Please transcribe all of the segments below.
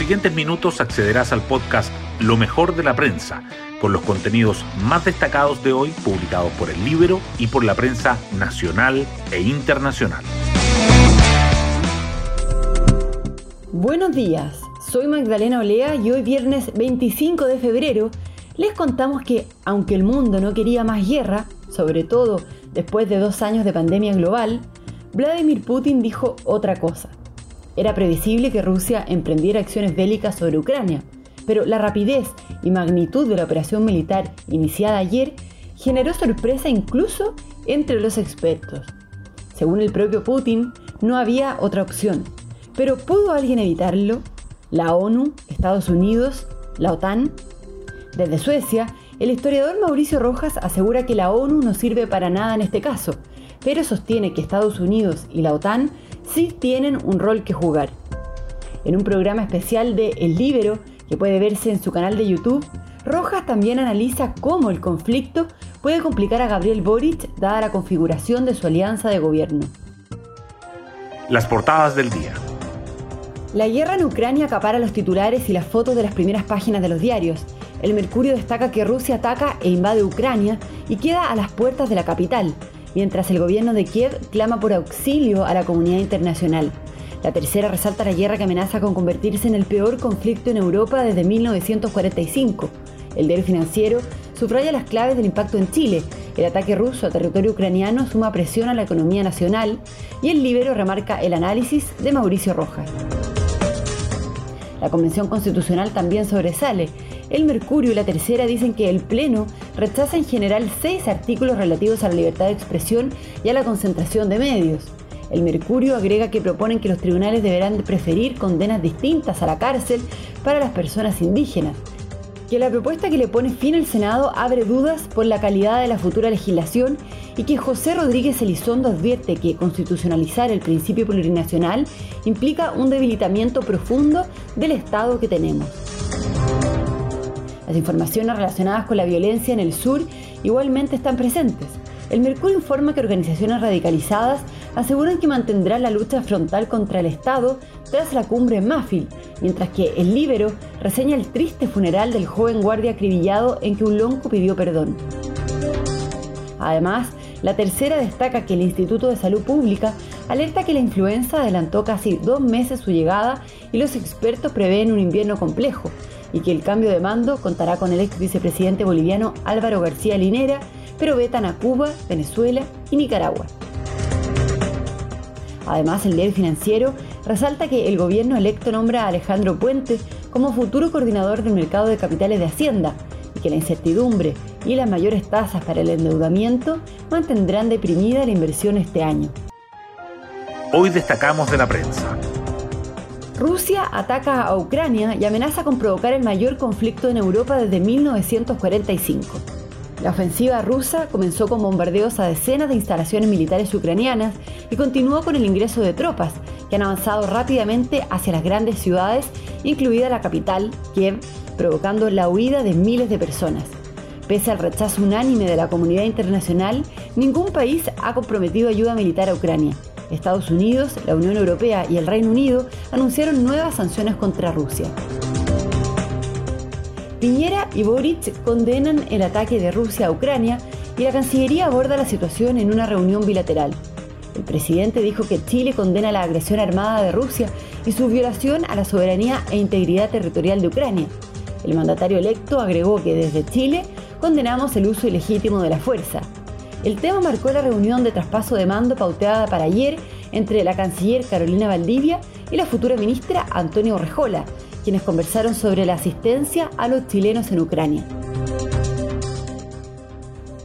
siguientes minutos accederás al podcast Lo mejor de la prensa, con los contenidos más destacados de hoy publicados por el libro y por la prensa nacional e internacional. Buenos días, soy Magdalena Olea y hoy viernes 25 de febrero les contamos que, aunque el mundo no quería más guerra, sobre todo después de dos años de pandemia global, Vladimir Putin dijo otra cosa. Era previsible que Rusia emprendiera acciones bélicas sobre Ucrania, pero la rapidez y magnitud de la operación militar iniciada ayer generó sorpresa incluso entre los expertos. Según el propio Putin, no había otra opción. Pero ¿pudo alguien evitarlo? ¿La ONU? ¿Estados Unidos? ¿La OTAN? Desde Suecia, el historiador Mauricio Rojas asegura que la ONU no sirve para nada en este caso, pero sostiene que Estados Unidos y la OTAN sí tienen un rol que jugar. En un programa especial de El Libero, que puede verse en su canal de YouTube, Rojas también analiza cómo el conflicto puede complicar a Gabriel Boric dada la configuración de su alianza de gobierno. Las portadas del día. La guerra en Ucrania acapara los titulares y las fotos de las primeras páginas de los diarios. El Mercurio destaca que Rusia ataca e invade Ucrania y queda a las puertas de la capital, mientras el gobierno de Kiev clama por auxilio a la comunidad internacional. La tercera resalta la guerra que amenaza con convertirse en el peor conflicto en Europa desde 1945. El diario financiero subraya las claves del impacto en Chile. El ataque ruso a territorio ucraniano suma presión a la economía nacional y el Libero remarca el análisis de Mauricio Rojas. La Convención Constitucional también sobresale. El Mercurio y la Tercera dicen que el Pleno rechaza en general seis artículos relativos a la libertad de expresión y a la concentración de medios. El Mercurio agrega que proponen que los tribunales deberán preferir condenas distintas a la cárcel para las personas indígenas, que la propuesta que le pone fin al Senado abre dudas por la calidad de la futura legislación y que José Rodríguez Elizondo advierte que constitucionalizar el principio plurinacional implica un debilitamiento profundo del Estado que tenemos. Las informaciones relacionadas con la violencia en el sur igualmente están presentes. El Mercurio informa que organizaciones radicalizadas aseguran que mantendrán la lucha frontal contra el Estado tras la cumbre en Mafil, mientras que el Libero reseña el triste funeral del joven guardia acribillado en que un lonco pidió perdón. Además, la tercera destaca que el Instituto de Salud Pública alerta que la influenza adelantó casi dos meses su llegada y los expertos prevén un invierno complejo y que el cambio de mando contará con el ex vicepresidente boliviano Álvaro García Linera, pero vetan a Cuba, Venezuela y Nicaragua. Además, el diario financiero resalta que el gobierno electo nombra a Alejandro Puente como futuro coordinador del mercado de capitales de Hacienda y que la incertidumbre y las mayores tasas para el endeudamiento mantendrán deprimida la inversión este año. Hoy destacamos de la prensa. Rusia ataca a Ucrania y amenaza con provocar el mayor conflicto en Europa desde 1945. La ofensiva rusa comenzó con bombardeos a decenas de instalaciones militares ucranianas y continuó con el ingreso de tropas, que han avanzado rápidamente hacia las grandes ciudades, incluida la capital, Kiev, provocando la huida de miles de personas. Pese al rechazo unánime de la comunidad internacional, ningún país ha comprometido ayuda militar a Ucrania. Estados Unidos, la Unión Europea y el Reino Unido anunciaron nuevas sanciones contra Rusia. Piñera y Boric condenan el ataque de Rusia a Ucrania y la Cancillería aborda la situación en una reunión bilateral. El presidente dijo que Chile condena la agresión armada de Rusia y su violación a la soberanía e integridad territorial de Ucrania. El mandatario electo agregó que desde Chile condenamos el uso ilegítimo de la fuerza. El tema marcó la reunión de traspaso de mando pauteada para ayer entre la canciller Carolina Valdivia y la futura ministra Antonio Rejola, quienes conversaron sobre la asistencia a los chilenos en Ucrania.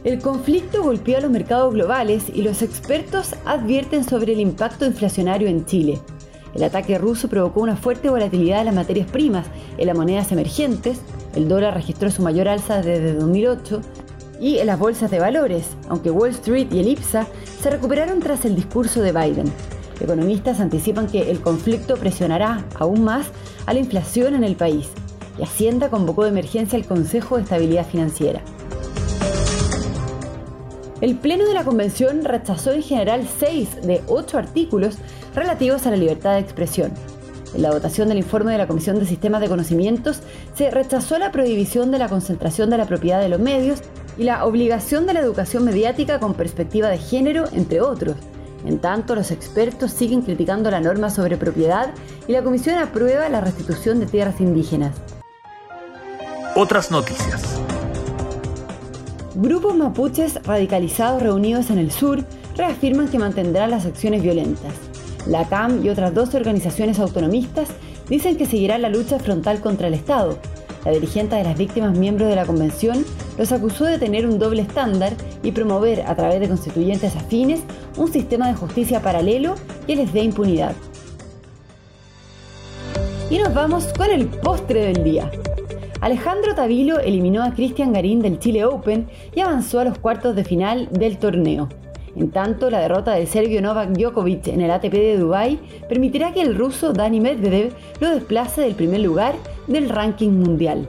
El conflicto golpeó a los mercados globales y los expertos advierten sobre el impacto inflacionario en Chile. El ataque ruso provocó una fuerte volatilidad de las materias primas en las monedas emergentes, el dólar registró su mayor alza desde 2008 y en las bolsas de valores, aunque Wall Street y el IPSA se recuperaron tras el discurso de Biden. Economistas anticipan que el conflicto presionará aún más a la inflación en el país y Hacienda convocó de emergencia al Consejo de Estabilidad Financiera. El Pleno de la Convención rechazó en general seis de ocho artículos relativos a la libertad de expresión. En la votación del informe de la Comisión de Sistemas de Conocimientos se rechazó la prohibición de la concentración de la propiedad de los medios y la obligación de la educación mediática con perspectiva de género, entre otros. En tanto, los expertos siguen criticando la norma sobre propiedad y la Comisión aprueba la restitución de tierras indígenas. Otras noticias. Grupos mapuches radicalizados reunidos en el sur reafirman que mantendrán las acciones violentas. La CAM y otras dos organizaciones autonomistas dicen que seguirá la lucha frontal contra el Estado. La dirigente de las víctimas, miembros de la convención, los acusó de tener un doble estándar y promover a través de constituyentes afines un sistema de justicia paralelo que les dé impunidad. Y nos vamos con el postre del día. Alejandro Tavilo eliminó a Cristian Garín del Chile Open y avanzó a los cuartos de final del torneo. En tanto, la derrota del serbio Novak Djokovic en el ATP de Dubái permitirá que el ruso Dani Medvedev lo desplace del primer lugar del ranking mundial.